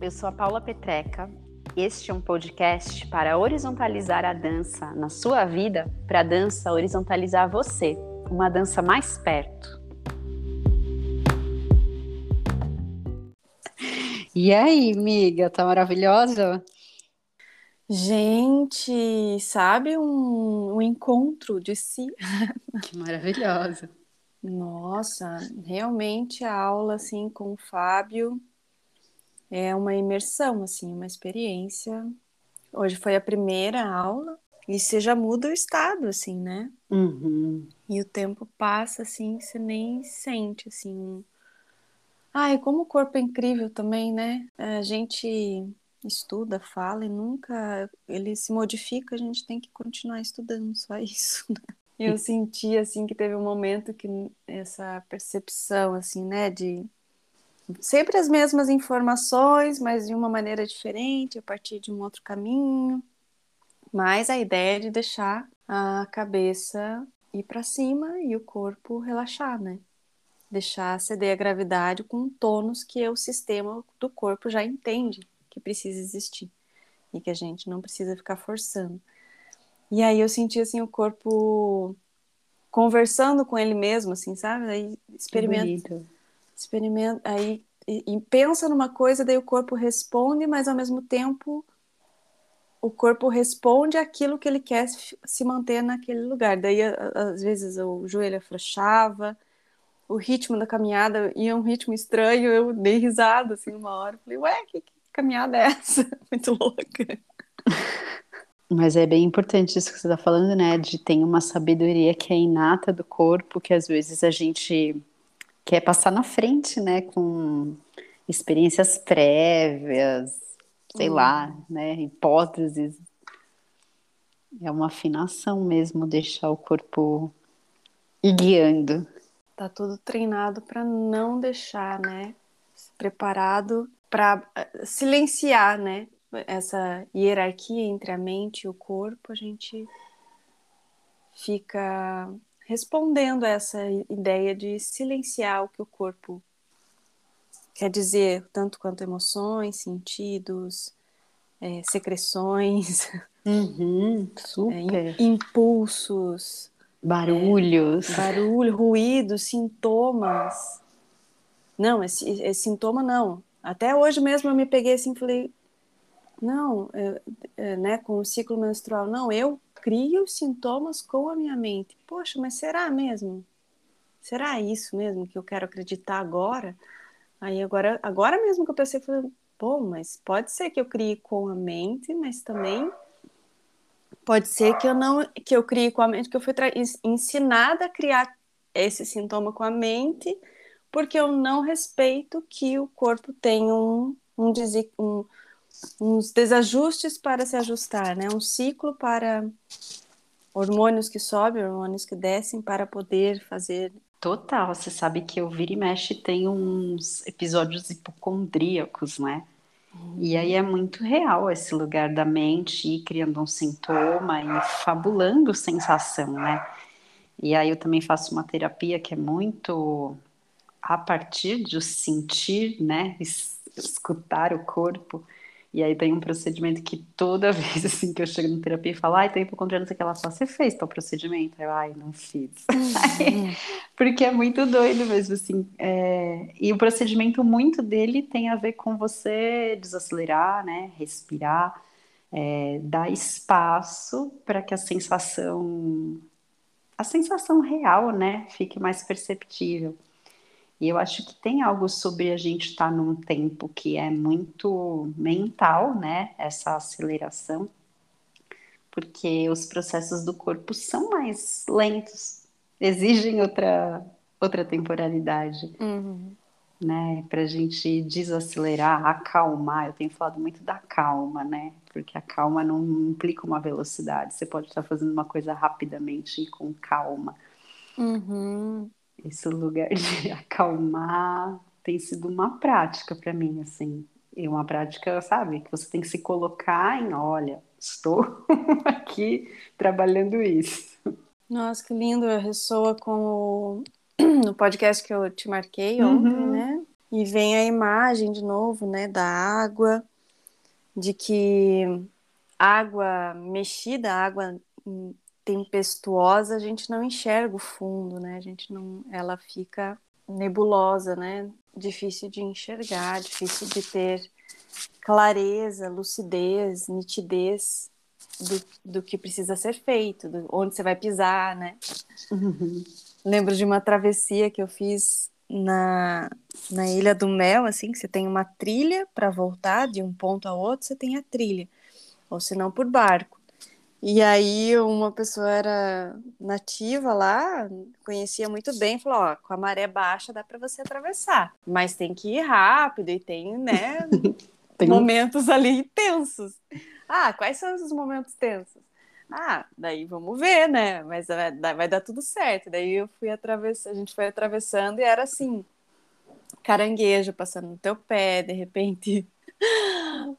Eu sou a Paula Petreca. Este é um podcast para horizontalizar a dança na sua vida, para a dança horizontalizar você, uma dança mais perto. E aí, amiga, tá maravilhosa? Gente, sabe um, um encontro de si? Que maravilhosa. Nossa, realmente a aula assim com o Fábio é uma imersão, assim, uma experiência. Hoje foi a primeira aula e você já muda o estado, assim, né? Uhum. E o tempo passa, assim, você nem sente, assim. Ai, como o corpo é incrível também, né? A gente estuda, fala e nunca ele se modifica, a gente tem que continuar estudando, só isso. Né? Eu senti, assim, que teve um momento que essa percepção, assim, né, de sempre as mesmas informações, mas de uma maneira diferente, a partir de um outro caminho. Mas a ideia é de deixar a cabeça ir para cima e o corpo relaxar, né? Deixar ceder a gravidade com um tônus que o sistema do corpo já entende que precisa existir e que a gente não precisa ficar forçando. E aí eu senti assim o corpo conversando com ele mesmo, assim, sabe? Aí experimenta experimenta, aí e, pensa numa coisa, daí o corpo responde, mas ao mesmo tempo o corpo responde aquilo que ele quer se manter naquele lugar. Daí, às vezes, o joelho afrouxava, o ritmo da caminhada ia um ritmo estranho, eu dei risada, assim, uma hora. Falei, ué, que, que caminhada é essa? Muito louca. Mas é bem importante isso que você está falando, né? De ter uma sabedoria que é inata do corpo, que às vezes a gente quer passar na frente, né? Com experiências prévias, sei lá, uhum. né? Hipóteses. É uma afinação mesmo deixar o corpo ir guiando. Tá tudo treinado para não deixar, né? Preparado para eh, silenciar, né? Essa hierarquia entre a mente e o corpo, a gente fica respondendo a essa ideia de silenciar o que o corpo quer dizer, tanto quanto emoções, sentidos, é, secreções, uhum, super. É, impulsos, barulhos, é, barulho, ruídos, sintomas. Não, esse, esse, sintoma não. Até hoje mesmo eu me peguei assim, falei, não, é, é, né, com o ciclo menstrual, não, eu crio sintomas com a minha mente. Poxa, mas será mesmo? Será isso mesmo que eu quero acreditar agora? Aí agora, agora mesmo que eu pensei, falei, bom, mas pode ser que eu crie com a mente, mas também pode ser que eu não que eu crie com a mente, que eu fui ensinada a criar esse sintoma com a mente, porque eu não respeito que o corpo tem um, um, um uns desajustes para se ajustar, né? Um ciclo para hormônios que sobem, hormônios que descem para poder fazer Total, você sabe que eu vira e mexe tem uns episódios hipocondríacos, né? E aí é muito real esse lugar da mente ir criando um sintoma e fabulando sensação, né? E aí eu também faço uma terapia que é muito a partir de sentir, né? Escutar o corpo. E aí tem um procedimento que toda vez assim que eu chego na terapia e falo, ai, tô hipocondriana, sei que ela fala, você fez tal procedimento? Eu, ai, não fiz. Uhum. Porque é muito doido mesmo, assim. É... E o procedimento, muito dele tem a ver com você desacelerar, né? Respirar, é... dar espaço para que a sensação, a sensação real, né, fique mais perceptível. E eu acho que tem algo sobre a gente estar tá num tempo que é muito mental, né? Essa aceleração. porque os processos do corpo são mais lentos, exigem outra, outra temporalidade. Uhum. Né, para a gente desacelerar, acalmar. Eu tenho falado muito da calma, né? Porque a calma não implica uma velocidade. Você pode estar fazendo uma coisa rapidamente e com calma. Uhum. Esse lugar de acalmar tem sido uma prática para mim, assim. E uma prática, sabe, que você tem que se colocar em, olha, estou aqui trabalhando isso. Nossa, que lindo, ressoa com o podcast que eu te marquei ontem, Uhum. né? E vem a imagem de novo, né, da água, de que água mexida, água tempestuosa, a gente não enxerga o fundo, né? A gente não, ela fica nebulosa, né? Difícil de enxergar, difícil de ter clareza, lucidez, nitidez do, do que precisa ser feito, do, onde você vai pisar, né? Uhum. Lembro de uma travessia que eu fiz na, na Ilha do Mel, assim, que você tem uma trilha para voltar de um ponto a outro, você tem a trilha, ou se não por barco. E aí uma pessoa era nativa lá, conhecia muito bem, falou, ó, com a maré baixa dá para você atravessar, mas tem que ir rápido e tem, né, Tem momentos ali tensos. Ah, quais são esses momentos tensos? Ah, daí vamos ver, né? Mas vai, dar- vai dar tudo certo. Daí eu fui atravessando, a gente foi atravessando e era assim, caranguejo passando no teu pé, de repente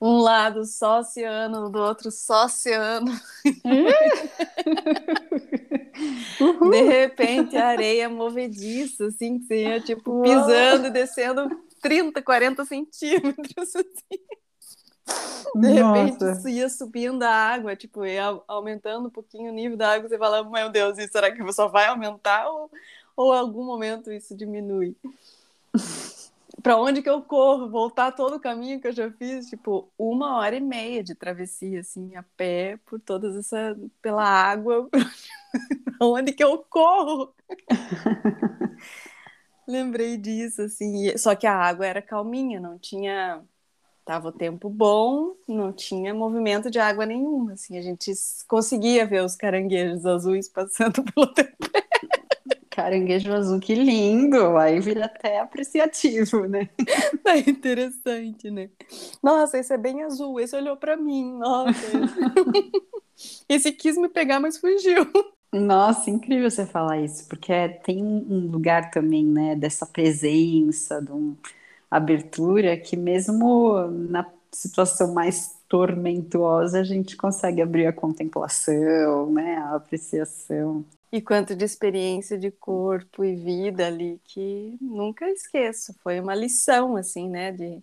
um lado só oceano, do outro só oceano. De repente a areia movediça, assim, que você ia tipo pisando e descendo 30, 40 centímetros. Assim. De repente Nossa. isso ia subindo a água, tipo, ia au- aumentando um pouquinho o nível da água, você fala, meu Deus, e será que só vai aumentar ou, ou em algum momento isso diminui? Para onde que eu corro? Voltar todo o caminho que eu já fiz, tipo, uma hora e meia de travessia, assim, a pé, por todas essa, pela água. Onde que eu corro? Lembrei disso, assim, só que a água era calminha, não tinha tava o tempo bom, não tinha movimento de água nenhum, assim, a gente conseguia ver os caranguejos azuis passando pelo tempo. Caranguejo azul, que lindo! Aí vira até apreciativo, né? É interessante, né? Nossa, esse é bem azul, esse olhou pra mim, nossa. Esse, quis me pegar, mas fugiu. Nossa, incrível você falar isso, porque é- tem um lugar também, né, dessa presença, de uma abertura, que mesmo na situação mais tormentosa, a gente consegue abrir a contemplação, né, a apreciação. E quanto de experiência de corpo e vida ali que nunca esqueço. Foi uma lição, assim, né? De,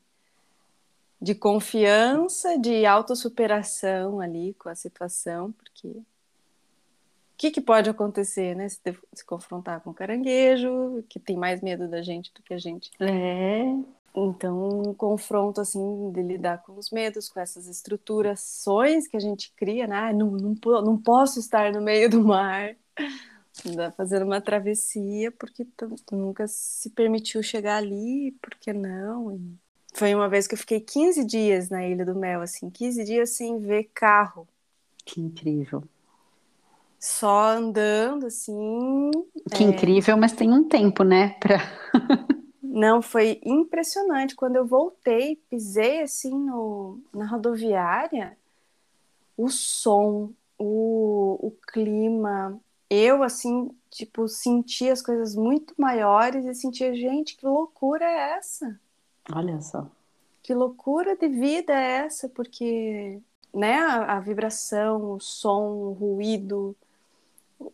de confiança, de autossuperação ali com a situação, porque o que, que pode acontecer, né? Se, se confrontar com o caranguejo, que tem mais medo da gente do que a gente. É, Então, um confronto, assim, de lidar com os medos, com essas estruturações que a gente cria, né? Não, não, não posso estar no meio do mar, fazendo uma travessia, porque tu, tu nunca se permitiu chegar ali, por que não? E foi uma vez que eu fiquei 15 dias na Ilha do Mel, assim, 15 dias sem ver carro, que incrível. só andando, assim, Que incrível, mas tem um tempo, né, pra... Não, foi impressionante. Quando eu voltei, pisei assim no, na rodoviária, o som, o, o clima, eu assim, tipo, senti as coisas muito maiores e sentia, gente, que loucura é essa? Olha só. Que loucura de vida é essa? Porque, né, a, a vibração, o som, o ruído,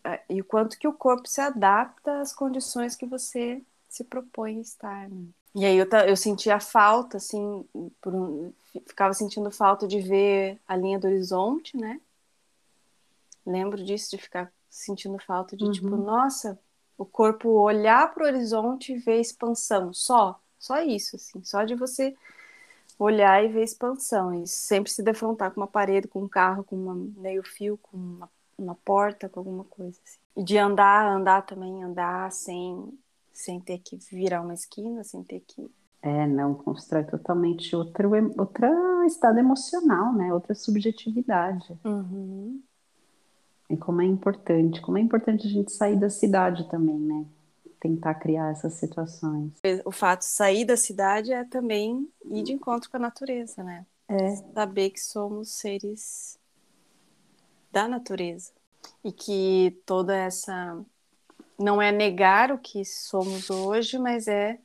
a- e o quanto que o corpo se adapta às condições que você se propõe a estar. né? E aí eu, eu sentia falta, assim, por um- fi- ficava sentindo falta de ver a linha do horizonte, né? Lembro disso, de ficar sentindo falta de, Uhum. tipo, nossa, o corpo olhar para o horizonte e ver expansão, só, só isso, assim, só de você olhar e ver expansão, e sempre se defrontar com uma parede, com um carro, com uma meio fio, com uma, uma porta, com alguma coisa assim. E de andar, andar também, andar sem, sem ter que virar uma esquina, sem ter que. É, não, constrói totalmente outro, outro estado emocional, né? Outra subjetividade. Uhum. E como é importante, como é importante a gente sair da cidade também, né? Tentar criar essas situações. O fato de sair da cidade é também ir de encontro com a natureza, né? É. Saber que somos seres da natureza e que toda essa não é negar o que somos hoje, mas é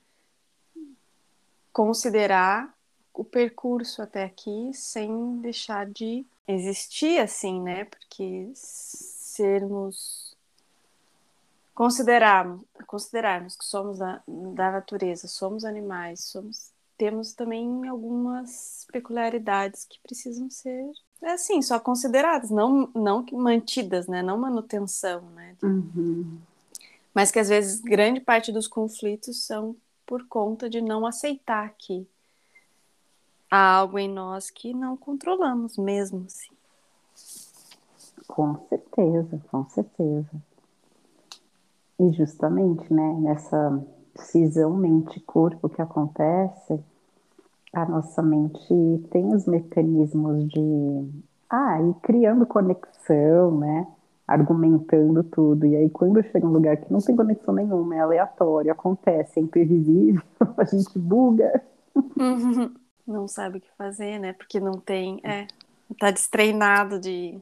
considerar o percurso até aqui sem deixar de existir assim, né? Porque sermos considerarmos, considerarmos que somos da, da natureza, somos animais, somos temos também algumas peculiaridades que precisam ser é assim, só consideradas, não não mantidas, né? Não manutenção, né? Uhum. Mas que às vezes grande parte dos conflitos são por conta de não aceitar que há algo em nós que não controlamos mesmo, assim. Com certeza, com certeza. E justamente, né, nessa cisão mente-corpo que acontece, a nossa mente tem os mecanismos de ah, ir criando conexão, né? Argumentando tudo. E aí, quando chega um lugar que não tem conexão nenhuma, é aleatório, acontece, é imprevisível, a gente buga. Não sabe o que fazer, né? Porque não tem. É, tá destreinado de,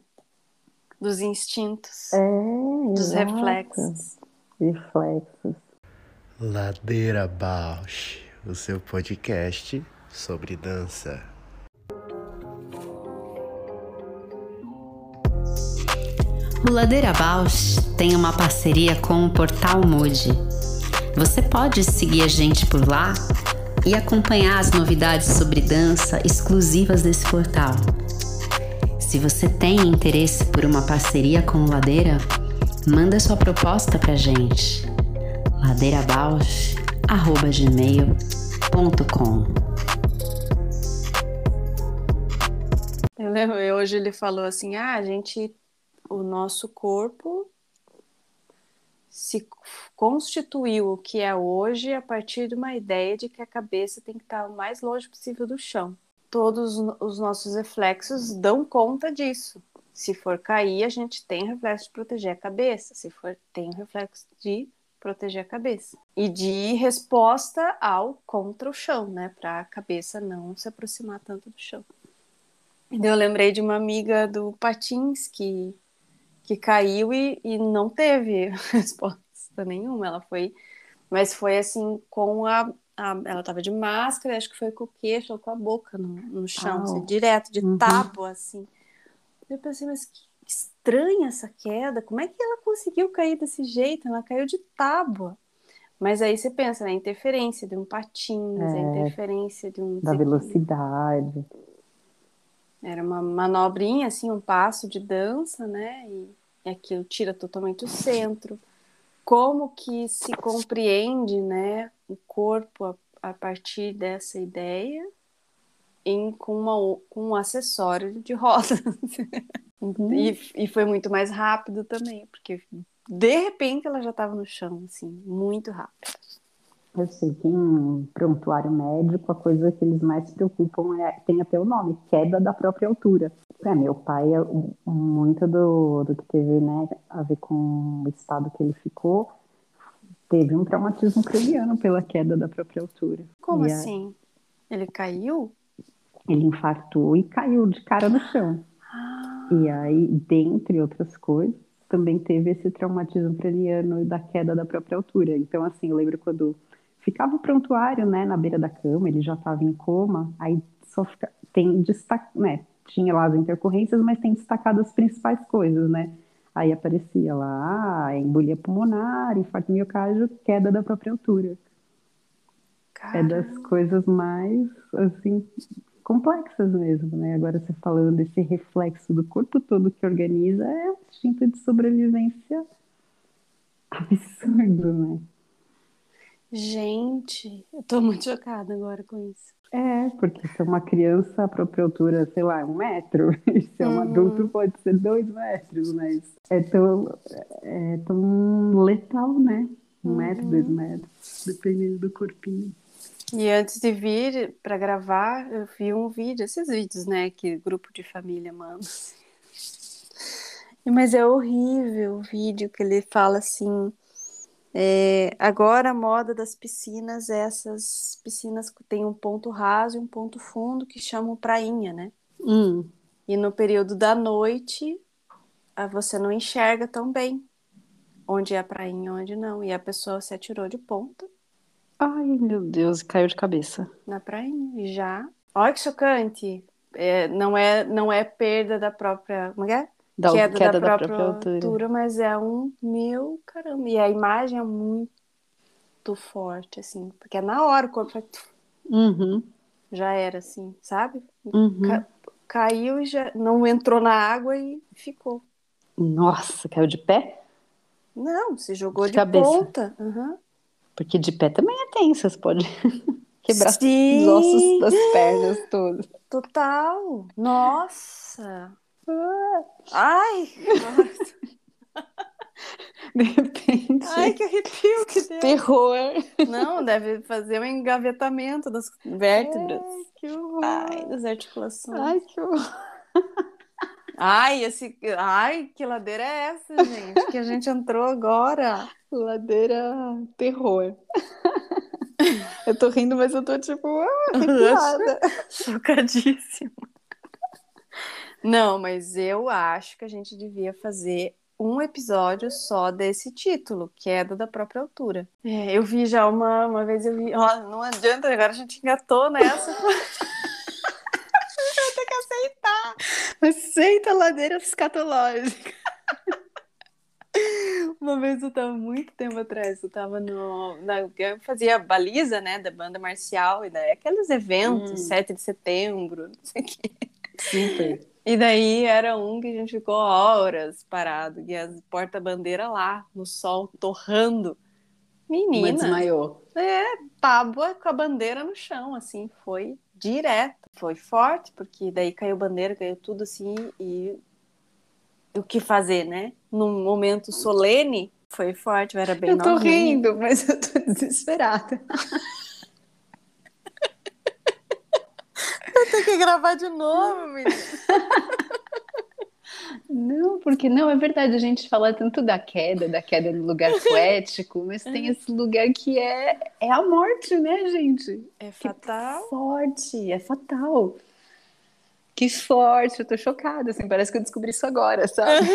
dos instintos, é, dos exato. reflexos. Reflexos. Ladeira Bausch, o seu podcast sobre dança. O Ladeira Bausch tem uma parceria com o Portal Mude. Você pode seguir a gente por lá e acompanhar as novidades sobre dança exclusivas desse portal. Se você tem interesse por uma parceria com o Ladeira, manda sua proposta pra gente. ladeirabausch@gmail.com Eu lembro, hoje ele falou assim: ah, a gente, o nosso corpo se constituiu o que é hoje a partir de uma ideia de que a cabeça tem que estar o mais longe possível do chão. Todos os nossos reflexos dão conta disso. Se for cair, a gente tem reflexo de proteger a cabeça. Se for, tem reflexo de proteger a cabeça. E de resposta ao contra o chão, né? Para a cabeça não se aproximar tanto do chão. Eu lembrei de uma amiga do Patins que, que caiu e, e não teve resposta nenhuma. Ela foi, mas foi assim com a, a ela estava de máscara, acho que foi com o queixo ou com a boca no, no chão, assim, direto de uhum. tábua assim. Eu pensei, mas que estranha essa queda. Como é que ela conseguiu cair desse jeito? Ela caiu de tábua. Mas aí você pensa na né, interferência de um patins, é, a interferência de um da velocidade. Era uma manobrinha, assim, um passo de dança, né? E, aquilo tira totalmente o centro. Como que se compreende, né, o corpo a, a partir dessa ideia em, com, uma, com um acessório de rodas. Uhum. E, e foi muito mais rápido também, porque de repente ela já estava no chão, assim, muito rápido. Eu sei que em prontuário médico a coisa que eles mais se preocupam é, tem até o nome, queda da própria altura. É, meu pai, é muito do, do que teve né, a ver com o estado que ele ficou, teve um traumatismo craniano pela queda da própria altura. Como e assim? Ele caiu? Ele infartou e caiu de cara no chão. Ah. E aí, dentre outras coisas, também teve esse traumatismo craniano da queda da própria altura. Então, assim, eu lembro quando ficava o prontuário, né, na beira da cama, ele já estava em coma, aí só fica, tem destaque, né, tinha lá as intercorrências, mas tem destacado as principais coisas, né, aí aparecia lá, ah, embolia pulmonar, infarto miocárdio, queda da própria altura. Caramba. É das coisas mais, assim, complexas mesmo, né, agora você falando desse reflexo do corpo todo que organiza, é um instinto de sobrevivência absurdo, né. Gente, eu tô muito chocada agora com isso. É, porque se é uma criança, a própria altura, sei lá, um metro, e se é um uhum. adulto, pode ser dois metros, mas é tão, é tão letal, né? Um uhum. metro, dois metros, dependendo do corpinho. E antes de vir para gravar, eu vi um vídeo, esses vídeos, né, que grupo de família manda. Mas é horrível o vídeo que ele fala assim. É, agora a moda das piscinas é essas piscinas que tem um ponto raso e um ponto fundo que chamam prainha, né? Hum. E no período da noite você não enxerga tão bem onde é a prainha e onde não. E a pessoa se atirou de ponta Ai, meu Deus, caiu de cabeça. na prainha. Já. Olha que chocante. É, não, é, não é perda da própria. Como é? É? Da queda, queda, da, da própria, própria altura. mas é um meu caramba. E a imagem é muito forte, assim, porque é na hora o corpo vai- Uhum, já era assim, sabe? uhum. Ca- caiu e já não entrou na água e ficou. Nossa, caiu de pé? Não, se jogou De de, cabeça. ponta. Aham. Porque de pé também é tenso, você pode quebrar Sim, os ossos das pernas todos. total. Nossa. Ai. De repente, ai, que arrepio que deu. terror. Não, deve fazer um engavetamento das vértebras. Ai, que horror. Ai, das articulações. Ai, que horror. Ai, esse. Ai, que ladeira é essa, gente? Que a gente entrou agora. Ladeira terror. Eu tô rindo, mas eu tô tipo, ah. Chocadíssima. Não, mas eu acho que a gente devia fazer um episódio só desse título, queda da própria altura. É, eu vi já uma, uma vez, eu vi. Ó, não adianta, agora a gente engatou nessa. Vai ter que aceitar. Aceita a ladeira escatológica. Uma vez eu tava muito tempo atrás, eu tava no. Na, eu fazia baliza, né, da banda marcial, e daí aqueles eventos, Hum. 7 de setembro, não sei o quê. Super. E daí era um que a gente ficou horas parado, e as porta-bandeira lá, no sol, torrando. Uma Menina, desmaiou. é, tábua com a bandeira no chão, assim, foi direto. Foi forte, porque daí caiu bandeira, caiu tudo assim, e o que fazer, né? Num momento solene, foi forte, eu era bem eu tô novinha. rindo, mas eu tô desesperada. Tem que gravar de novo, menina. Não, porque não, é verdade, a gente fala tanto da queda, da queda no lugar poético, mas tem esse lugar que é, é a morte, né, gente? É Que fatal. forte, é fatal. Que forte, eu tô chocada, assim, parece que eu descobri isso agora, sabe?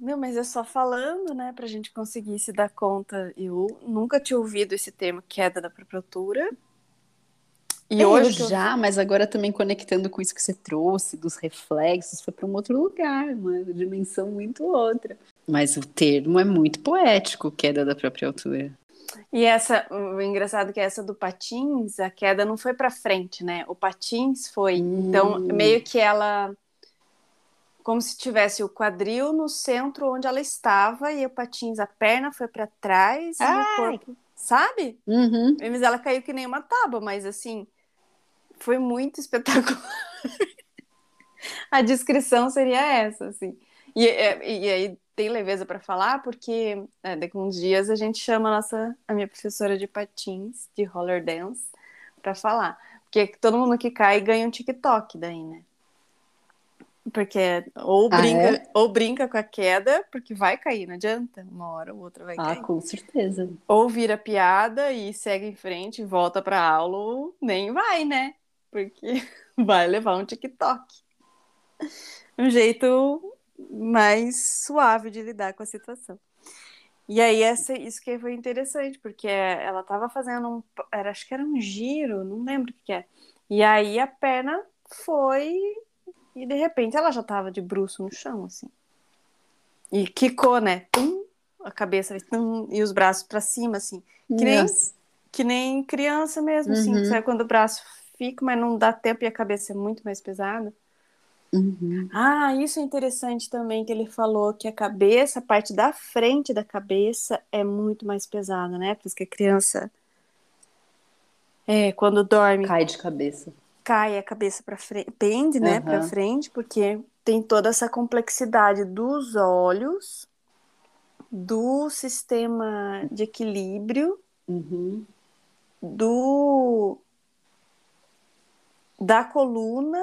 Não, mas é só falando, né, pra gente conseguir se dar conta. Eu nunca tinha ouvido esse termo queda da própria altura. E É, hoje eu já, mas agora também conectando com isso que você trouxe, dos reflexos, foi para um outro lugar, uma dimensão muito outra. Mas o termo é muito poético, queda da própria altura. E essa, o engraçado é que essa do patins, a queda não foi pra frente, né? O patins foi. Então, Hum. meio que ela como se tivesse o quadril no centro onde ela estava e o patins, a perna foi pra trás e o corpo, sabe? Uhum. Mas ela caiu que nem uma tábua, mas assim, foi muito espetacular. A descrição seria essa, assim. E, é, e aí tem leveza para falar, porque é, daqui a uns dias a gente chama a nossa, a minha professora de patins, de roller dance, para falar. Porque todo mundo que cai ganha um TikTok daí, né? Porque ou Ah, brinca, é? ou brinca com a queda, porque vai cair, não adianta. Uma hora ou outra vai Ah, cair com certeza. ou vira piada e segue em frente, volta pra aula, ou nem vai, né? Porque vai levar um TikTok. Um jeito mais suave de lidar com a situação. E aí, essa, isso que foi interessante, porque ela tava fazendo um. Era, acho que era um giro, não lembro o que, que é. E aí a perna foi. E de repente ela já tava de bruço no chão, assim. E quicou, né? Tum, a cabeça tum, e os braços pra cima, assim. Que nem, Nossa. que nem criança mesmo, assim. Uhum. Sabe quando o braço fica, mas não dá tempo e a cabeça é muito mais pesada? Uhum. Ah, isso é interessante também que ele falou que a cabeça, a parte da frente da cabeça é muito mais pesada, né? Por isso que a criança, é, quando dorme, Cai de cabeça. Cai a cabeça para frente, pende, né, para Aham. frente, porque tem toda essa complexidade dos olhos, do sistema de equilíbrio, Uhum. do da coluna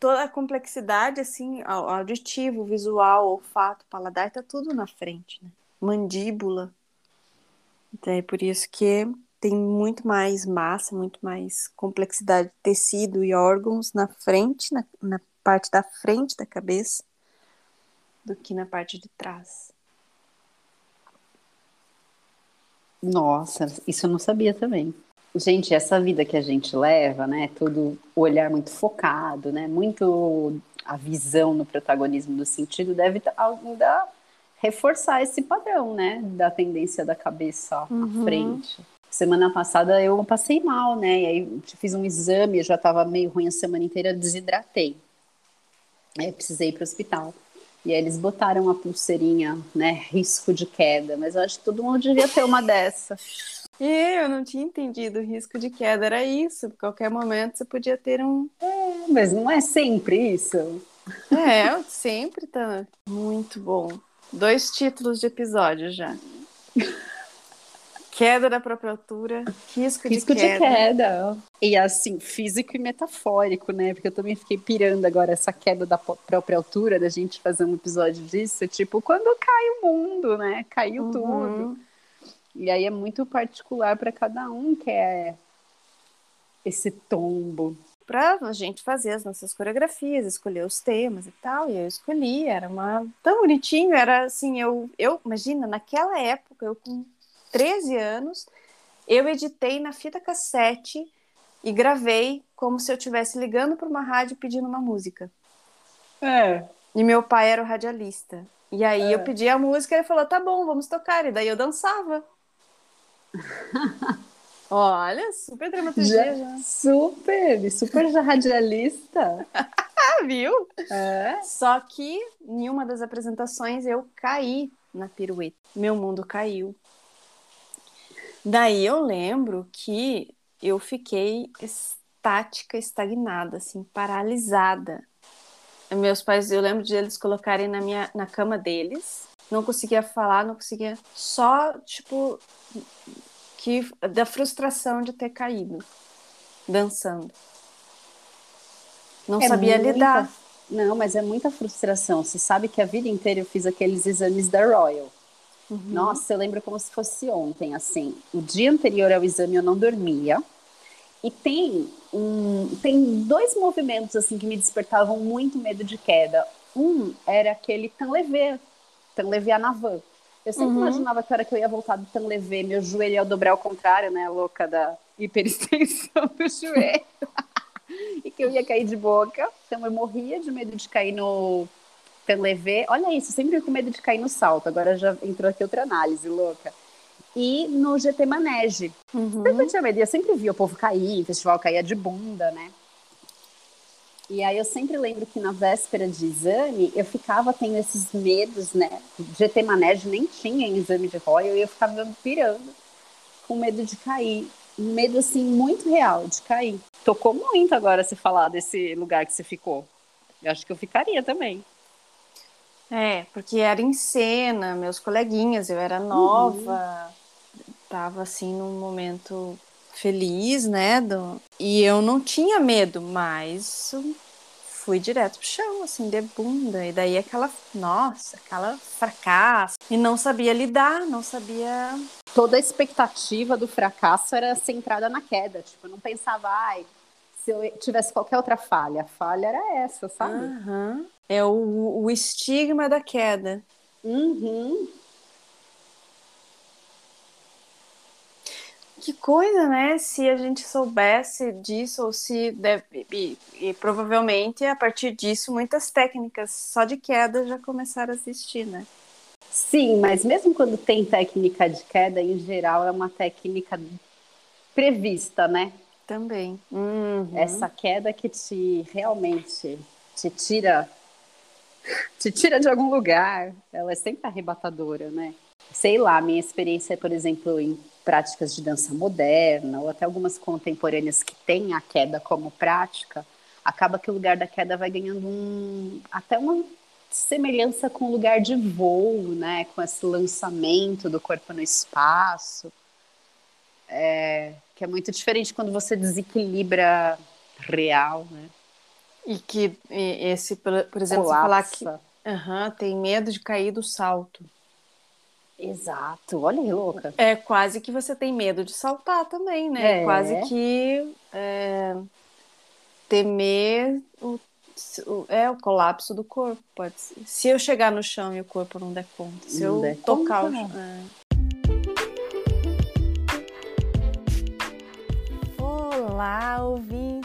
toda a complexidade, assim, auditivo, visual, olfato, paladar, tá tudo na frente, né? Mandíbula. Então é por isso que tem muito mais massa, muito mais complexidade de tecido e órgãos na frente, na, na parte da frente da cabeça, do que na parte de trás. Nossa, isso eu não sabia também. Gente, essa vida que a gente leva, né? Tudo o olhar muito focado, né? Muito a visão no protagonismo do sentido deve ainda reforçar esse padrão, né? Da tendência da cabeça uhum. à frente. Semana passada eu passei mal, né? E aí fiz um exame, já estava meio ruim a semana inteira, desidratei. Aí precisei ir para o hospital. E aí eles botaram a pulseirinha, né? Risco de queda. Mas eu acho que todo mundo devia ter uma dessa. E eu não tinha entendido o risco de queda, era isso. Qualquer momento você podia ter um. É, mas não é sempre isso. É, sempre tá muito bom. Dois títulos de episódio já. Queda da própria altura, risco, risco de, queda. de queda. E assim, físico e metafórico, né? Porque eu também fiquei pirando agora essa queda da própria altura, da gente fazer um episódio disso. Tipo, quando cai o mundo, né? Caiu uhum. tudo. E aí é muito particular para cada um que é esse tombo. Para a gente fazer as nossas coreografias, escolher os temas e tal, e eu escolhi, era uma tão bonitinho, era assim, eu, eu imagina, naquela época, eu com 13 anos, eu editei na fita cassete e gravei como se eu estivesse ligando para uma rádio pedindo uma música. É. E meu pai era o radialista. E aí é. eu pedi a música e ele falou: tá bom, vamos tocar. E daí eu dançava. Olha, super dramaturgia. Já, já. Super, super já radialista. Viu? É. Só que em uma das apresentações eu caí na pirueta. Meu mundo caiu. Daí eu lembro que eu fiquei estática, estagnada, assim, paralisada. Meus pais, eu lembro de eles colocarem na minha na cama deles não conseguia falar, não conseguia. Só, tipo, que da frustração de ter caído dançando. Não é sabia muita... lidar. Não, mas é muita frustração. Você sabe que a vida inteira eu fiz aqueles exames da Royal. Uhum. Nossa, eu lembro como se fosse ontem, assim. O dia anterior ao exame eu não dormia. E tem um, tem dois movimentos assim que me despertavam muito medo de queda. Um era aquele tanlevé, Tanlevé na van. Eu sempre uhum. imaginava que a hora que eu ia voltar do Tanlevé, meu joelho ia dobrar ao contrário, né? Louca da hiperextensão do joelho. e que eu ia cair de boca. Então eu morria de medo de cair no Tanlevé. Olha isso, sempre com medo de cair no salto. Agora já entrou aqui outra análise, louca. E no GT Manege. Uhum. Sempre tinha medo. Eu sempre via o povo cair, o festival caía de bunda, né? E aí eu sempre lembro que na véspera de exame eu ficava tendo esses medos, né? GT Manege nem tinha em exame de Royal e eu ficava pirando com medo de cair. Um medo assim muito real de cair. Tocou muito agora se falar desse lugar que você ficou. Eu acho que eu ficaria também. É, porque era em cena, meus coleguinhas, eu era nova, uhum. tava assim num momento feliz, né? Do... E eu não tinha medo, mas fui direto pro chão, assim, de bunda. E daí aquela, nossa, aquela fracasso. E não sabia lidar, não sabia. Toda a expectativa do fracasso era centrada na queda. Tipo, eu não pensava, ai, se eu tivesse qualquer outra falha. A falha era essa, sabe? Uhum. É o, o estigma da queda. Uhum. Que coisa, né? Se a gente soubesse disso, ou se deve. E, e, provavelmente a partir disso, muitas técnicas só de queda já começaram a existir, né? Sim, mas mesmo quando tem técnica de queda, em geral é uma técnica prevista, né? Também. Uhum. Essa queda que te realmente te tira te tira de algum lugar, ela é sempre arrebatadora, né? Sei lá, minha experiência, por exemplo, em práticas de dança moderna, ou até algumas contemporâneas que têm a queda como prática, acaba que o lugar da queda vai ganhando um, até uma semelhança com o lugar de voo, né? Com esse lançamento do corpo no espaço. É, que é muito diferente quando você desequilibra real, né? E que e esse, por exemplo, você falar que aham, tem medo de cair do salto. Exato, olha que louca. É quase que você tem medo de saltar também, né? É. Quase que é, temer o, o- é, o colapso do corpo. Pode ser. Se eu chegar no chão e o corpo não der conta. Se Não eu tocar conta. o chão. é. Olá,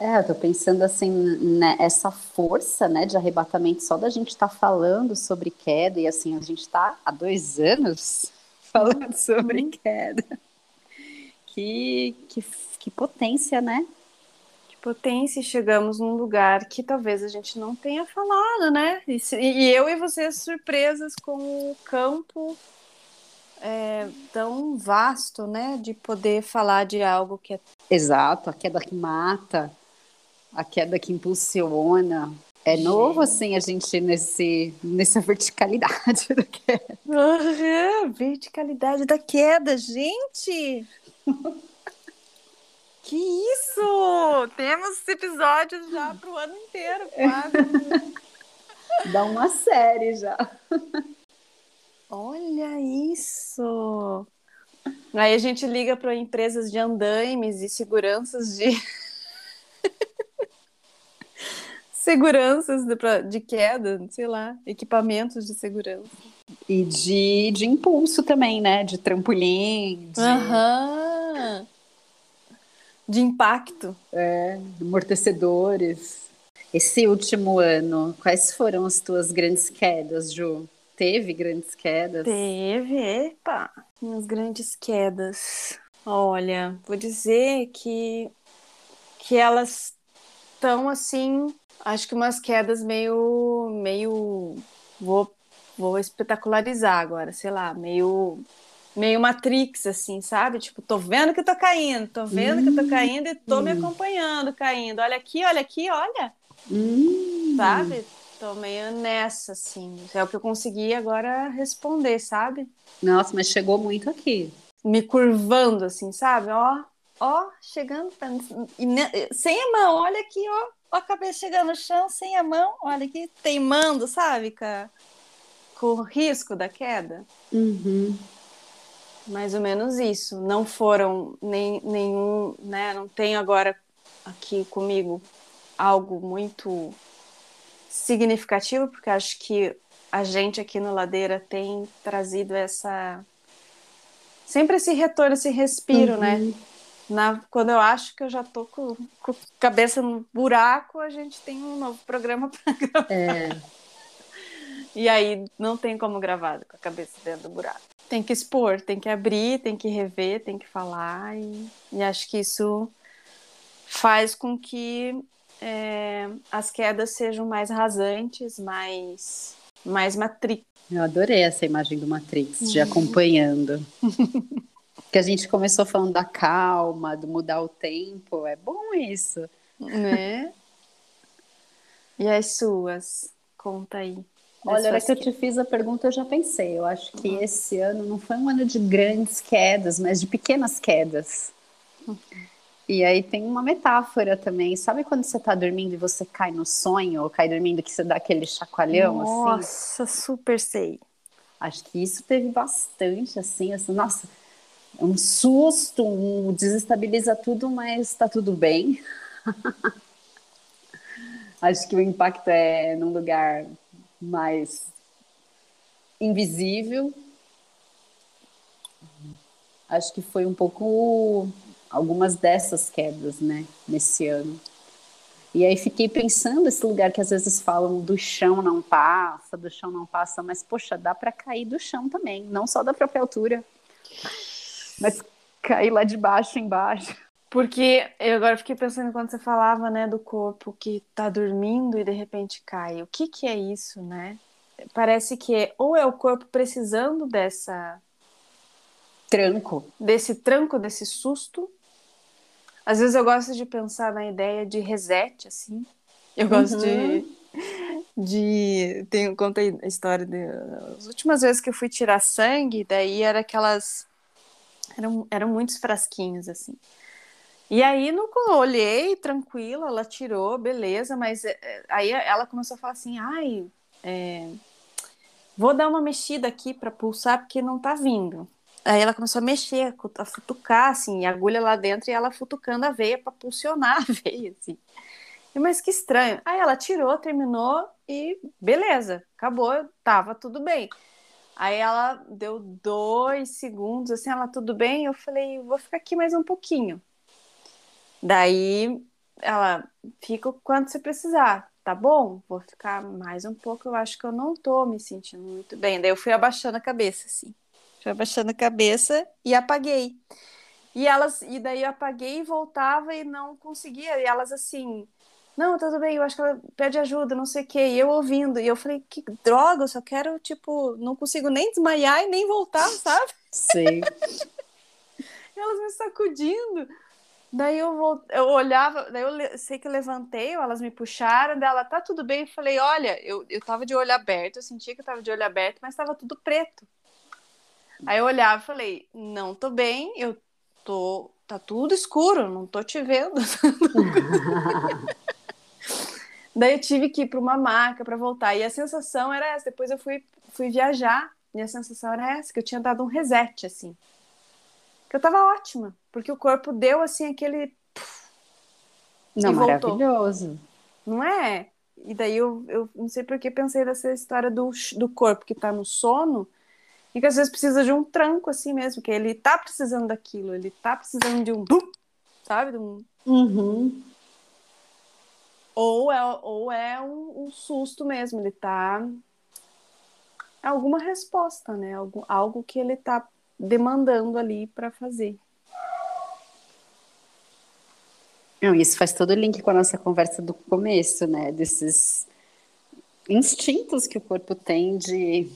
É, eu tô pensando assim, né, essa força, né, de arrebatamento só da gente estar falando sobre queda, e assim, a gente tá há dois anos falando sobre queda. Que, que, que potência, né? Que potência! e Chegamos num lugar que talvez a gente não tenha falado, né? E, e eu e você surpresas com o campo é, tão vasto, né? De poder falar de algo que é Exato, a queda que mata, a queda que impulsiona. É novo, assim, a gente nesse, nessa verticalidade da queda. Aham, verticalidade da queda, gente! Que isso! Temos episódios já para o ano inteiro, quase. Dá uma série já. Olha isso! Aí a gente liga para empresas de andaimes e seguranças de. Seguranças de, pra- de queda, sei lá, equipamentos de segurança. E de, de impulso também, né? De trampolim, de Aham! De impacto. amortecedores. Esse último ano, quais foram as tuas grandes quedas, Ju? Teve grandes quedas? Teve, epa, minhas grandes quedas. Olha, vou dizer que que elas estão assim, acho que umas quedas meio meio vou vou espetacularizar agora, sei lá, meio meio Matrix assim, sabe? Tipo, tô vendo que tô caindo, tô vendo que tô caindo e tô me acompanhando caindo. Olha aqui, olha aqui, olha Hum, sabe? Tô meio nessa, assim. É o que eu consegui agora responder, sabe? Nossa, mas chegou muito aqui. Me curvando, assim, sabe? Ó, ó, chegando. pra- e Sem a mão, olha aqui, ó. Ó a cabeça chegando no chão, sem a mão, olha aqui, teimando, sabe? Com, o risco da queda. Uhum. Mais ou menos isso. Não foram nem, nenhum, né? Não tenho agora aqui comigo algo muito significativo, porque acho que a gente aqui no Ladeira tem trazido essa. Sempre esse retorno, esse respiro, né? Na, quando eu acho que eu já tô com, com a cabeça no buraco, a gente tem um novo programa para gravar. É, E aí não tem como gravar com a cabeça dentro do buraco. Tem que expor, tem que abrir, tem que rever, tem que falar. E, e acho que isso faz com que é, as quedas sejam mais rasantes, mais, mais matrix. eu adorei essa imagem do Matrix, Uhum. de acompanhando. que a gente começou falando da calma, do mudar o tempo. É bom isso. Né? e as suas? Conta aí. Olha, hora que eu te fiz a pergunta, eu já pensei. Eu acho que esse ano não foi um ano de grandes quedas, mas de pequenas quedas. E aí tem uma metáfora também. Sabe quando você tá dormindo e você cai no sonho, ou cai dormindo que você dá aquele chacoalhão, assim? Nossa, super sei. Acho que isso teve bastante, assim, assim, nossa, um susto, um desestabiliza tudo, mas tá tudo bem. Acho que o impacto é num lugar mais invisível. Acho que foi um pouco algumas dessas quedas, né, nesse ano. E aí fiquei pensando esse lugar que às vezes falam do chão não passa, do chão não passa, mas poxa, dá para cair do chão também, não só da própria altura, mas cair lá de baixo embaixo. Porque eu agora fiquei pensando quando você falava, né, do corpo que tá dormindo e de repente cai. O que que é isso, né? Parece que é, ou é o corpo precisando dessa tranco, desse tranco, desse susto. Às vezes eu gosto de pensar na ideia de reset, assim. Eu gosto uhum. de de tenho contei a história de, as últimas vezes que eu fui tirar sangue, daí era aquelas eram, eram muitos frasquinhos assim. E aí no olhei tranquila, ela tirou, beleza, mas é, é, aí ela começou a falar assim, ai, é, vou dar uma mexida aqui para pulsar porque não tá vindo. Aí ela começou a mexer, a futucar, assim, a agulha lá dentro e ela futucando a veia para pulsionar a veia, assim. Mas que estranho. Aí ela tirou, terminou e beleza, acabou, tava tudo bem. Aí ela deu dois segundos, assim, ela, tudo bem? Eu falei, vou ficar aqui mais um pouquinho. Daí ela fica o quanto você precisar, tá bom? Vou ficar mais um pouco, eu acho que eu não tô me sentindo muito bem. Daí eu fui abaixando a cabeça, assim. Fui abaixando a cabeça e apaguei. E elas, e daí eu apaguei e voltava e não conseguia. E elas assim, não, tudo bem, eu acho que ela pede ajuda, não sei o quê. E eu ouvindo, e eu falei, que droga, eu só quero, tipo, não consigo nem desmaiar e nem voltar, sabe? Sim. elas me sacudindo. Daí eu, vou, eu olhava, daí eu sei que eu levantei, elas me puxaram, dela tá tudo bem. Eu falei, olha, eu, eu tava de olho aberto, eu sentia que eu tava de olho aberto, mas tava tudo preto. Aí eu olhava e falei, não tô bem, eu tô. Tá tudo escuro, não tô te vendo. daí eu tive que ir para uma maca para voltar. E a sensação era essa. Depois eu fui, fui viajar e a sensação era essa, que eu tinha dado um reset, assim que eu tava ótima, porque o corpo deu assim aquele. Não, maravilhoso. Não é? E daí eu, eu não sei por que pensei nessa história do, do corpo que tá no sono e que às vezes precisa de um tranco assim mesmo, que ele tá precisando daquilo, ele tá precisando de um. Sabe? De um. Uhum. Ou é, ou é um, um susto mesmo, ele tá. É alguma resposta, né? Algo, algo que ele tá demandando ali para fazer. Não, isso faz todo o link com a nossa conversa do começo, né? Desses instintos que o corpo tem de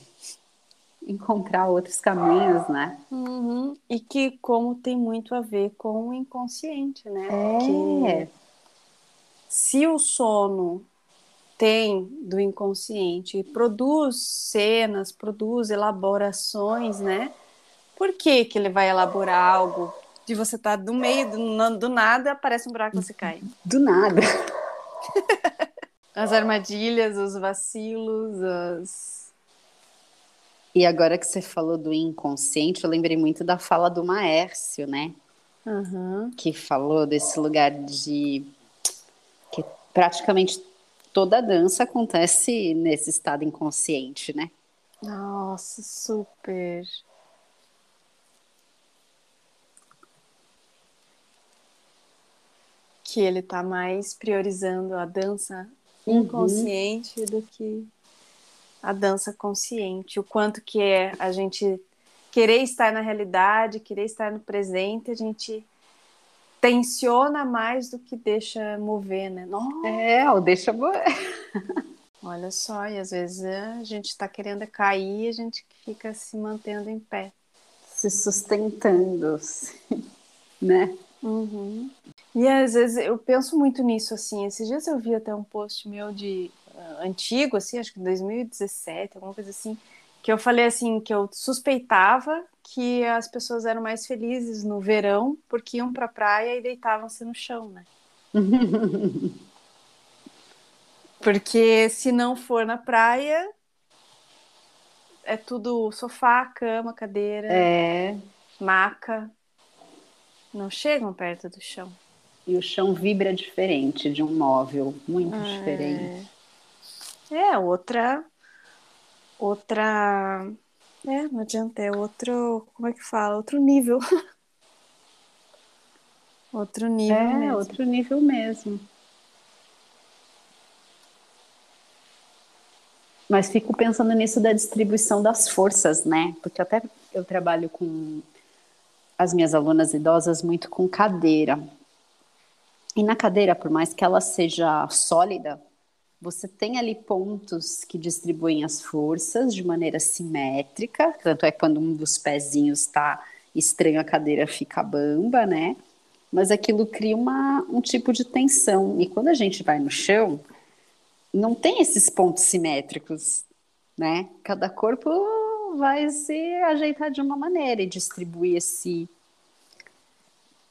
encontrar outros caminhos, né? Uhum. E que como tem muito a ver com o inconsciente, né? É. se o sono tem do inconsciente, produz cenas, produz elaborações, né? Por que, que ele vai elaborar algo de você estar tá do meio, do, do nada, aparece um buraco e você cai? Do nada. as armadilhas, os vacilos, as. E agora que você falou do inconsciente, eu lembrei muito da fala do Maércio, né? Uhum. Que falou desse lugar de praticamente toda dança acontece nesse estado inconsciente, né? Nossa, super. que ele está mais priorizando a dança uhum. inconsciente uhum. do que a dança consciente. O quanto que é a gente querer estar na realidade, querer estar no presente, a gente tensiona mais do que deixa mover, né? Nossa. É, ou deixa mover. Olha só, e às vezes a gente está querendo cair, a gente fica se mantendo em pé. Se sustentando, né? Uhum. E às vezes eu penso muito nisso, assim. Esses dias eu vi até um post meu de uh, antigo, assim, acho que 2017, alguma coisa assim, que eu falei assim que eu suspeitava que as pessoas eram mais felizes no verão porque iam para a praia e deitavam-se no chão, né? porque se não for na praia é tudo sofá, cama, cadeira, é. maca não chegam perto do chão. E o chão vibra diferente de um móvel, muito é... diferente. É, outra. Outra. É, não adianta, é outro. Como é que fala? Outro nível. outro nível. É, mesmo. outro nível mesmo. Mas fico pensando nisso da distribuição das forças, né? Porque até eu trabalho com as minhas alunas idosas muito com cadeira. E na cadeira, por mais que ela seja sólida, você tem ali pontos que distribuem as forças de maneira simétrica, tanto é que quando um dos pezinhos está estranho, a cadeira fica bamba, né? Mas aquilo cria uma, um tipo de tensão. E quando a gente vai no chão, não tem esses pontos simétricos, né? Cada corpo vai se ajeitar de uma maneira e distribuir esse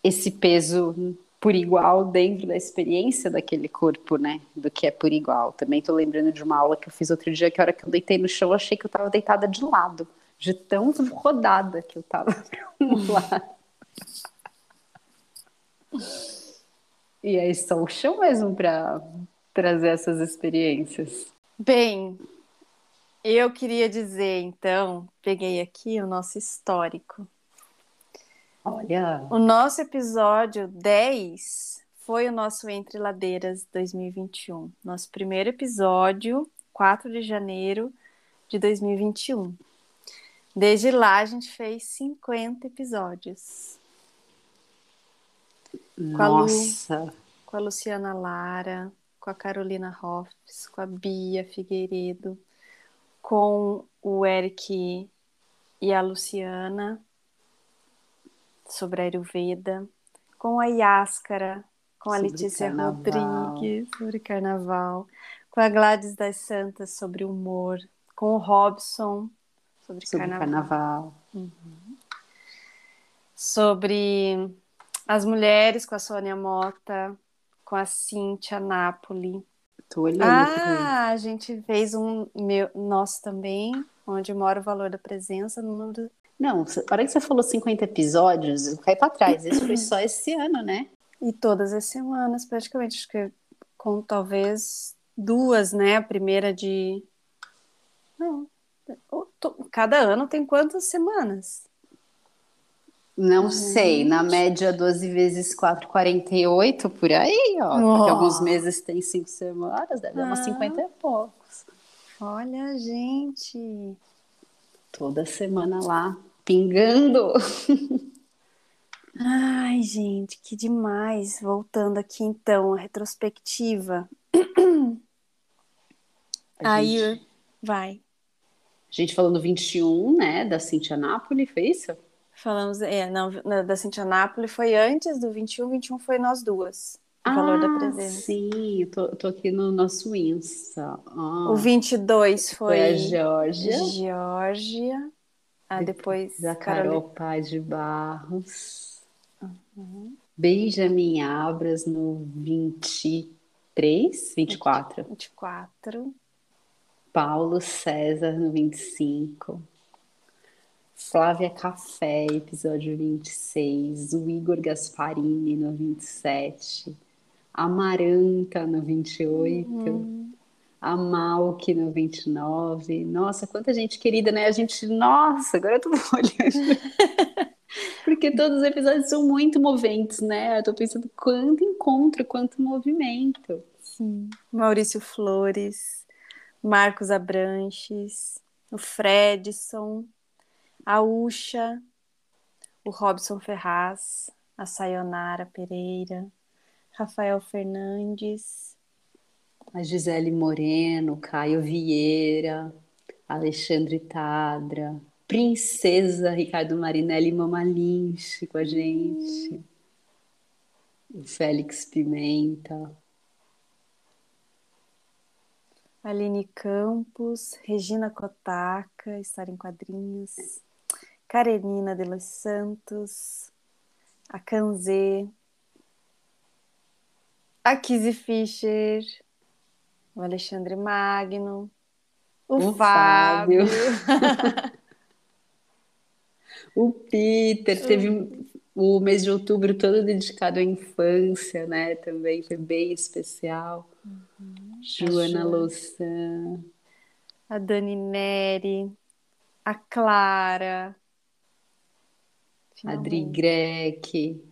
esse peso por igual dentro da experiência daquele corpo, né? Do que é por igual. Também estou lembrando de uma aula que eu fiz outro dia que a hora que eu deitei no chão, achei que eu estava deitada de lado, de tão rodada que eu lado. E aí só o chão mesmo para trazer essas experiências. Bem, eu queria dizer, então, peguei aqui o nosso histórico. Olha. O nosso episódio 10 foi o nosso Entre Ladeiras 2021. Nosso primeiro episódio, 4 de janeiro de 2021. Desde lá a gente fez 50 episódios. Nossa! Com a, Lu, com a Luciana Lara, com a Carolina Hoffs, com a Bia Figueiredo, com o Eric e a Luciana sobre a Ayurveda, com a Yáscara, com a sobre Letícia carnaval. Rodrigues sobre carnaval, com a Gladys das Santas sobre humor, com o Robson sobre, sobre carnaval. carnaval. Uhum. Sobre as mulheres com a Sônia Mota, com a Cíntia Napoli. Tô olhando. Ah, a gente fez um meu, nosso também, onde mora o valor da presença, número não, para que você falou 50 episódios, eu caí para trás. Isso foi só esse ano, né? E todas as semanas, praticamente. Acho que com talvez duas, né? A primeira de. Não. Cada ano tem quantas semanas? Não sei, na média 12 vezes 4, 48, por aí, ó. Oh. Porque alguns meses tem 5 semanas, deve dar ah. umas 50 e poucos. Olha, gente. Toda semana lá pingando. Ai, gente, que demais. Voltando aqui então, a retrospectiva. A Aí, gente... vai. A gente falando 21, né, da Cintia Napoli, foi isso? Falamos, é, não, da Cintia Napoli foi antes do 21, 21 foi nós duas. O ah, valor da presença. Sim, tô, tô aqui no nosso Insta. Ah, o 22 foi, foi a Georgia. Georgia. Ah, depois. A Carol Paz de Barros. Uhum. Benjamin Abras no 23, 24. 24. Paulo César no 25. Flávia Café, episódio 26. O Igor Gasparini no 27. Amaranta no 28. Uhum a Malk no 29. Nossa, quanta gente querida, né? A gente, nossa, agora eu tô olhando. Porque todos os episódios são muito moventes, né? Eu tô pensando quanto encontro, quanto movimento. Sim. Maurício Flores, Marcos Abranches, o Fredson, a Ucha, o Robson Ferraz, a Sayonara Pereira, Rafael Fernandes, a Gisele Moreno, Caio Vieira, Alexandre Tadra, Princesa Ricardo Marinelli Mamalinche com a gente, o Félix Pimenta. Aline Campos, Regina Kotaka, História em Quadrinhos, Karenina de los Santos, a Kanzê, a Kizzy Fischer, o Alexandre Magno, o, o Fábio. Fábio. o Peter, teve o mês de outubro todo dedicado à infância, né? Também foi bem especial. Uhum. Joana Louçã. A Dani Neri, a Clara. A Adri Greck.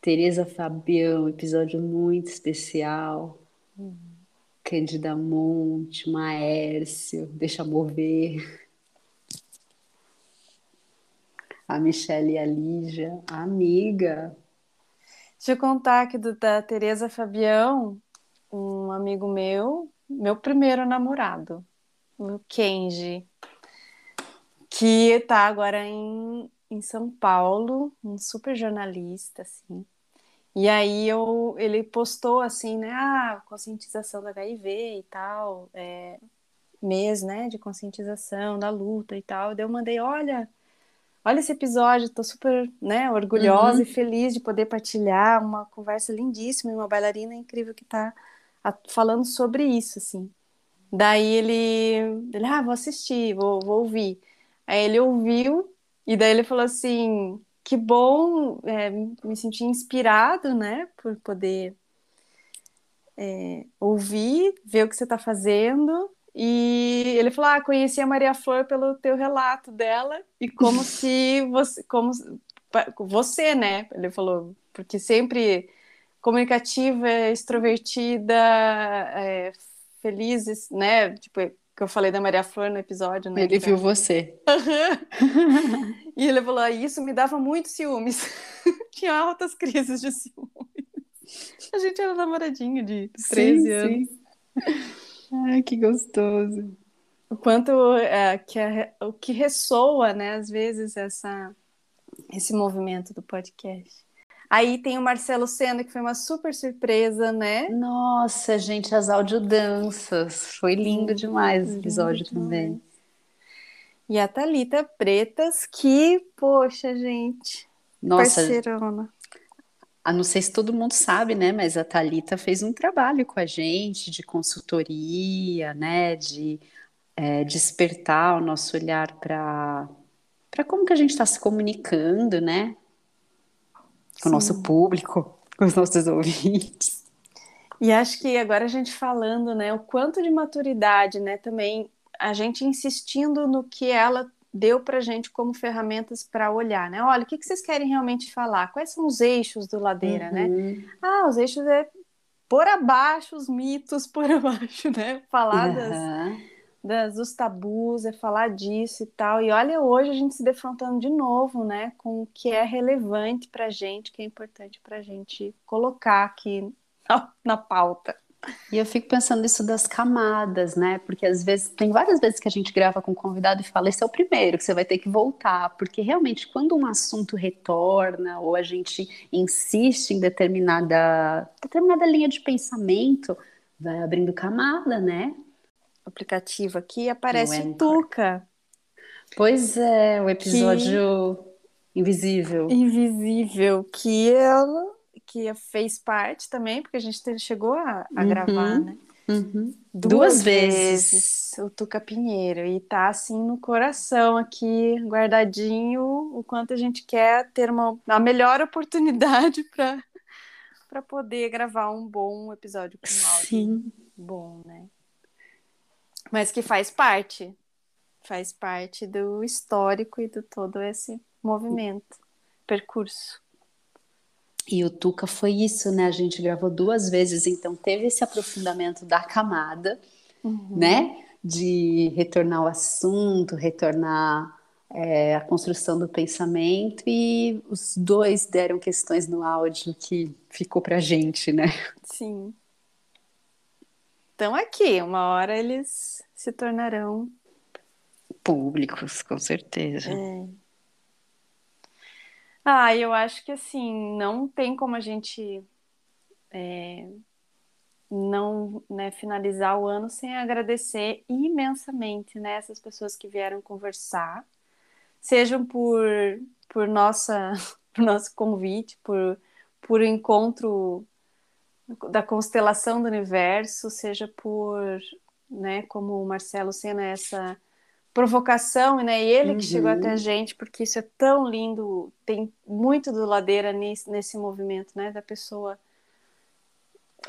Tereza Fabião, episódio muito especial. Cândida Monte, Maércio, Deixa Mover. A Michelle e a Lígia, amiga. Deixa eu contar aqui do, da Tereza Fabião, um amigo meu, meu primeiro namorado, o Kenji, que está agora em, em São Paulo, um super jornalista, assim. E aí eu, ele postou assim, né, ah, conscientização do HIV e tal, é, mês, né, de conscientização da luta e tal. Daí eu mandei, olha, olha esse episódio, tô super, né, orgulhosa uhum. e feliz de poder partilhar uma conversa lindíssima e uma bailarina incrível que tá falando sobre isso, assim. Daí ele, ele ah, vou assistir, vou, vou ouvir. Aí ele ouviu e daí ele falou assim, que bom, é, me senti inspirado, né, por poder é, ouvir, ver o que você está fazendo e ele falou: Ah, conheci a Maria Flor pelo teu relato dela, e como se você, como você, né? Ele falou, porque sempre comunicativa, extrovertida, é, feliz, né? Tipo, que eu falei da Maria Flor no episódio, né? Ele viu você. e ele falou: ah, Isso me dava muito ciúmes. Tinha altas crises de ciúmes. A gente era namoradinho de 13 sim, anos. Sim. Ai, que gostoso. O quanto é, que é, o que ressoa, né, às vezes, essa, esse movimento do podcast. Aí tem o Marcelo Senna, que foi uma super surpresa, né? Nossa, gente, as audiodanças. Foi lindo demais esse episódio também. E a Thalita Pretas, que, poxa, gente, Nossa, parceirona. Ah, não sei se todo mundo sabe, né? Mas a Talita fez um trabalho com a gente de consultoria, né? De é, despertar o nosso olhar para para como que a gente está se comunicando, né? Com o nosso público, com os nossos ouvintes. E acho que agora a gente falando, né? O quanto de maturidade, né? Também a gente insistindo no que ela deu para gente como ferramentas para olhar, né? Olha, o que, que vocês querem realmente falar? Quais são os eixos do Ladeira, né? uhum. né? Ah, os eixos é por abaixo os mitos, por abaixo, né? Falar uhum. das, das, dos tabus, é falar disso e tal. E olha, hoje a gente se defrontando de novo, né? Com o que é relevante para gente, que é importante para gente colocar aqui na, na pauta. E eu fico pensando isso das camadas, né? Porque às vezes, tem várias vezes que a gente grava com um convidado e fala: esse é o primeiro, que você vai ter que voltar. Porque realmente, quando um assunto retorna ou a gente insiste em determinada, determinada linha de pensamento, vai abrindo camada, né? O aplicativo aqui aparece o Tuca. Pois é, o episódio que... invisível. Invisível, que ela que fez parte também, porque a gente chegou a, a uhum, gravar, né? Uhum. Duas, Duas vezes. vezes. o Tuca Pinheiro e tá assim no coração aqui guardadinho o quanto a gente quer ter uma a melhor oportunidade para poder gravar um bom episódio com áudio Sim. bom, né? Mas que faz parte, faz parte do histórico e do todo esse movimento, percurso. E o Tuca foi isso, né? A gente gravou duas vezes, então teve esse aprofundamento da camada, uhum. né? De retornar ao assunto, retornar é, a construção do pensamento, e os dois deram questões no áudio que ficou pra gente, né? Sim. Então aqui, uma hora eles se tornarão públicos, com certeza. É. Ah, eu acho que assim, não tem como a gente é, não né, finalizar o ano sem agradecer imensamente né, essas pessoas que vieram conversar, sejam por, por, nossa, por nosso convite, por, por encontro da constelação do universo, seja por, né, como o Marcelo sendo essa provocação, né? E ele que chegou até a uhum. gente, porque isso é tão lindo, tem muito do ladeira nesse, nesse movimento, né? Da pessoa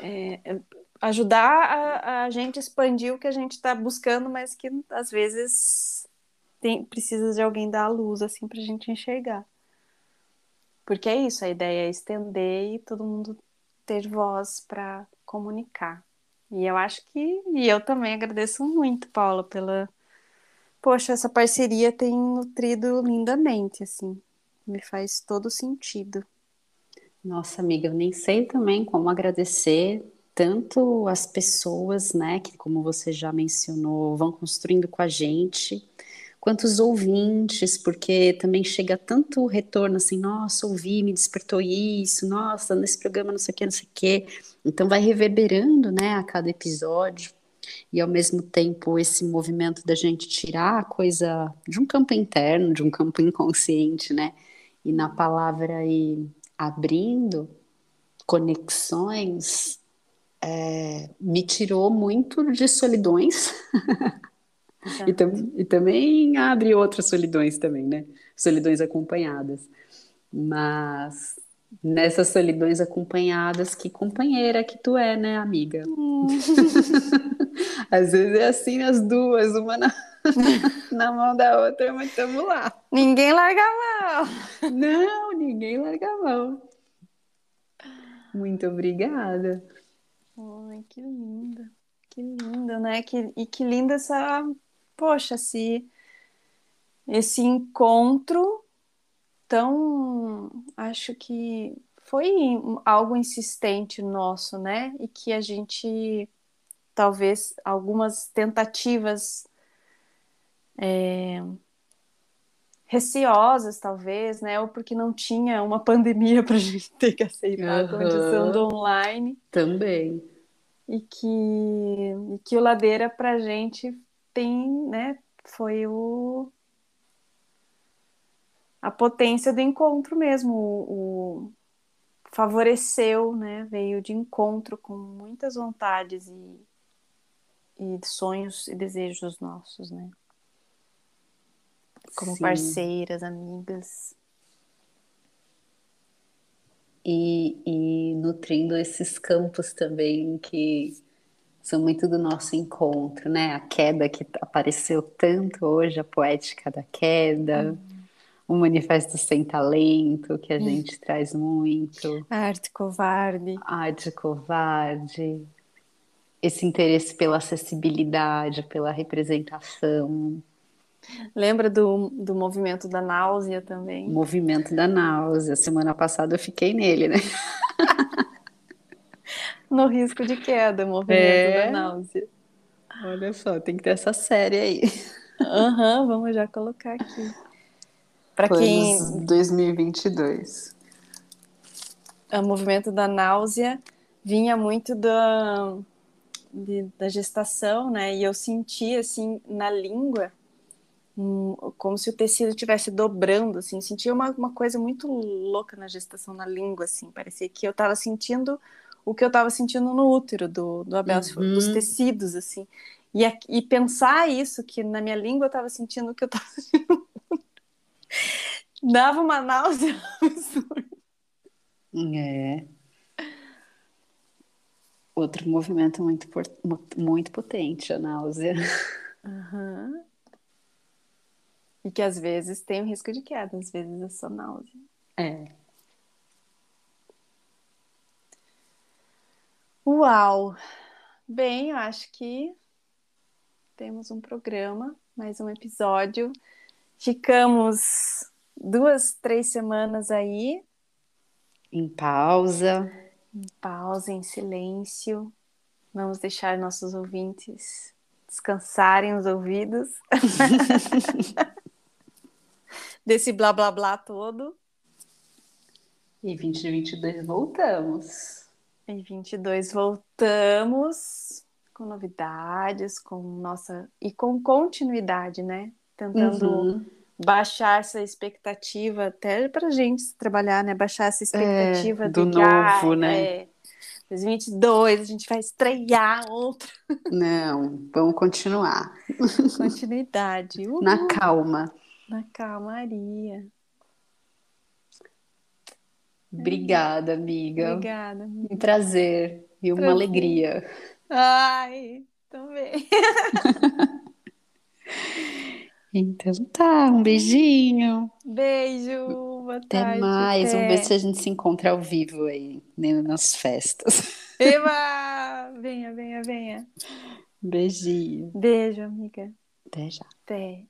é, é ajudar a, a, gente expandir o que a gente está buscando, mas que às vezes tem, precisa de alguém dar a luz assim para a gente enxergar. Porque é isso, a ideia é estender e todo mundo ter voz para comunicar. E eu acho que, e eu também agradeço muito, Paula, pela poxa, essa parceria tem nutrido lindamente, assim. Me faz todo sentido. Nossa, amiga, eu nem sei também como agradecer tanto as pessoas, né, que como você já mencionou, vão construindo com a gente, quanto os ouvintes, porque também chega tanto retorno assim, nossa, ouvi, me despertou isso, nossa, nesse programa não sei o que, não sei o que. Então vai reverberando, né, a cada episódio. E ao mesmo tempo esse movimento da gente tirar a coisa de um campo interno, de um campo inconsciente, né? E na palavra aí abrindo conexões, é, me tirou muito de solidões. e, tam e, também abre outras solidões também, né? Solidões acompanhadas. Mas nessas solidões acompanhadas, que companheira que tu é, né, amiga? Hum. Às vezes é assim as duas, uma na, na mão da outra, mas estamos lá. Ninguém larga a mão. Não, ninguém larga a mão. Muito obrigada. Ai, que linda. Que linda, né? Que, e que linda essa. Poxa, se esse encontro tão. Acho que foi algo insistente nosso, né? E que a gente. Talvez algumas tentativas. É, receosas, talvez, né? Ou porque não tinha uma pandemia para a gente ter que aceitar uhum. a condição do online. Também. E que, e que o Ladeira para a gente tem, né? Foi o a potência do encontro mesmo, o, o favoreceu, né? Veio de encontro com muitas vontades e, e sonhos e desejos nossos, né? como Sim. parceiras, amigas. E, e nutrindo esses campos também que são muito do nosso encontro, né? A queda que apareceu tanto hoje, a poética da queda, uhum. o manifesto sem talento que a uhum. gente traz muito. A arte covarde. A arte covarde. Esse interesse pela acessibilidade, pela representação. Lembra do, do movimento da náusea também? Movimento da náusea. Semana passada eu fiquei nele, né? no risco de queda, movimento é... da náusea. Olha só, tem que ter essa série aí. Aham, uhum, vamos já colocar aqui. Para quem 2022. O movimento da náusea vinha muito da de, da gestação, né? E eu senti assim na língua como se o tecido estivesse dobrando, assim, sentia uma, uma coisa muito louca na gestação na língua, assim, parecia que eu estava sentindo o que eu estava sentindo no útero do, do Abel, uhum. dos tecidos, assim, e, e pensar isso, que na minha língua eu estava sentindo o que eu estava sentindo, dava uma náusea absurda. É. Outro movimento muito, muito potente, a náusea. Uhum. E que às vezes tem o risco de queda, às vezes é só náusea. É. Uau! Bem, eu acho que temos um programa, mais um episódio. Ficamos duas, três semanas aí. Em pausa. Em pausa, em silêncio. Vamos deixar nossos ouvintes descansarem os ouvidos. desse blá blá blá todo. E 2022 voltamos. Em 22 voltamos com novidades, com nossa e com continuidade, né? Tentando uhum. baixar essa expectativa até para gente trabalhar, né? Baixar essa expectativa é, do novo, ah, né? É, 2022 a gente vai estrear outro. Não, vamos continuar. Continuidade. Na calma. Na calmaria. Obrigada, amiga. Obrigada. Um prazer e uma alegria. Ai, também. então tá, um beijinho. Beijo. Boa até tarde, mais. Até. Vamos ver se a gente se encontra ao vivo aí, né, nas festas. Eba! Venha, venha, venha. Beijinho. Beijo, amiga. Até já. Até.